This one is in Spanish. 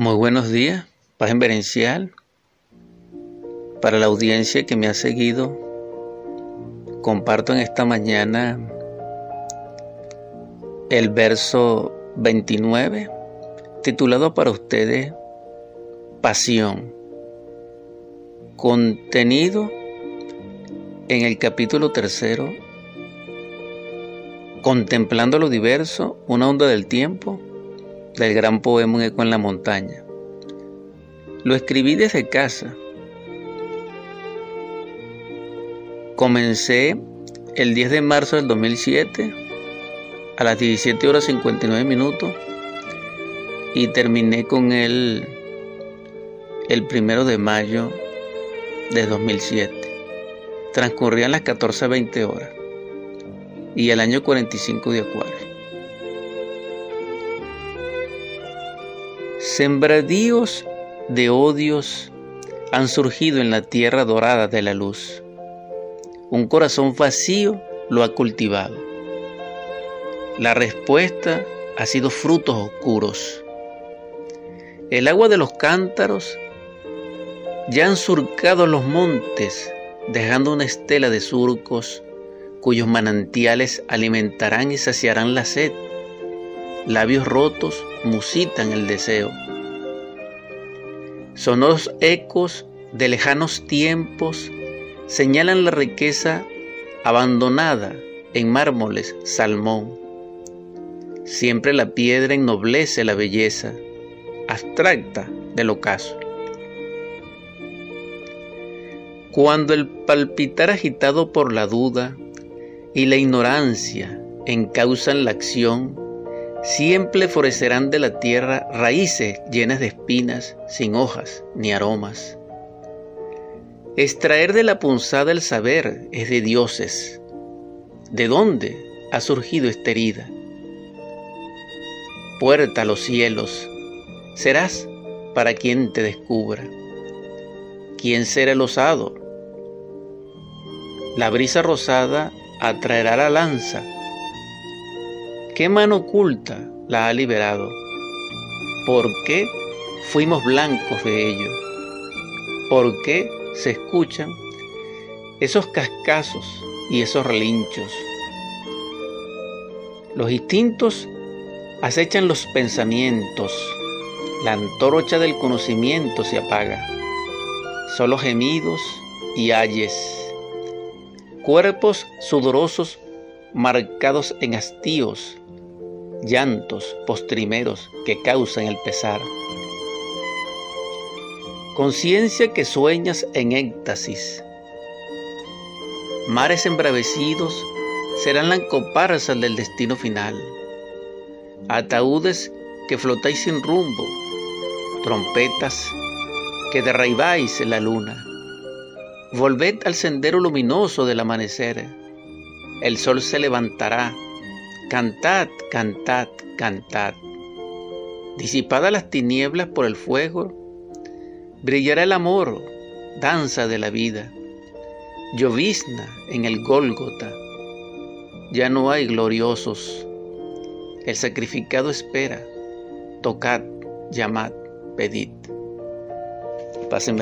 Muy buenos días, paz en Berencial. Para la audiencia que me ha seguido, comparto en esta mañana el verso 29, titulado para ustedes Pasión, contenido en el capítulo tercero, Contemplando lo diverso, una onda del tiempo, del gran poema Un eco en la montaña. Lo escribí desde casa. Comencé el 10 de marzo del 2007 a las 17 horas 59 minutos y terminé con él el primero de mayo de 2007. Transcurrían las 14.20 horas y el año 45 de Acuario. Sembradíos de odios han surgido en la tierra dorada de la luz. Un corazón vacío lo ha cultivado. La respuesta ha sido frutos oscuros. El agua de los cántaros ya han surcado los montes, dejando una estela de surcos cuyos manantiales alimentarán y saciarán la sed. Labios rotos musitan el deseo. Sonoros ecos de lejanos tiempos señalan la riqueza abandonada en mármoles salmón. Siempre la piedra ennoblece la belleza abstracta del ocaso. Cuando el palpitar agitado por la duda y la ignorancia encausan la acción, Siempre florecerán de la tierra raíces llenas de espinas, sin hojas ni aromas. Extraer de la punzada el saber es de dioses. ¿De dónde ha surgido esta herida? Puerta a los cielos, serás para quien te descubra. ¿Quién será el osado? La brisa rosada atraerá la lanza ¿Qué mano oculta la ha liberado? ¿Por qué fuimos blancos de ello? ¿Por qué se escuchan esos cascazos y esos relinchos? Los instintos acechan los pensamientos, la antorcha del conocimiento se apaga, solo gemidos y ayes, cuerpos sudorosos marcados en hastíos, llantos postrimeros que causan el pesar. Conciencia que sueñas en éxtasis. Mares embravecidos serán la comparsa del destino final. Ataúdes que flotáis sin rumbo, trompetas que derraibáis la luna. Volved al sendero luminoso del amanecer. El sol se levantará Cantad, cantad, cantad. Disipadas las tinieblas por el fuego, brillará el amor, danza de la vida. Llovizna en el Gólgota. Ya no hay gloriosos. El sacrificado espera. Tocad, llamad, pedid. Paz en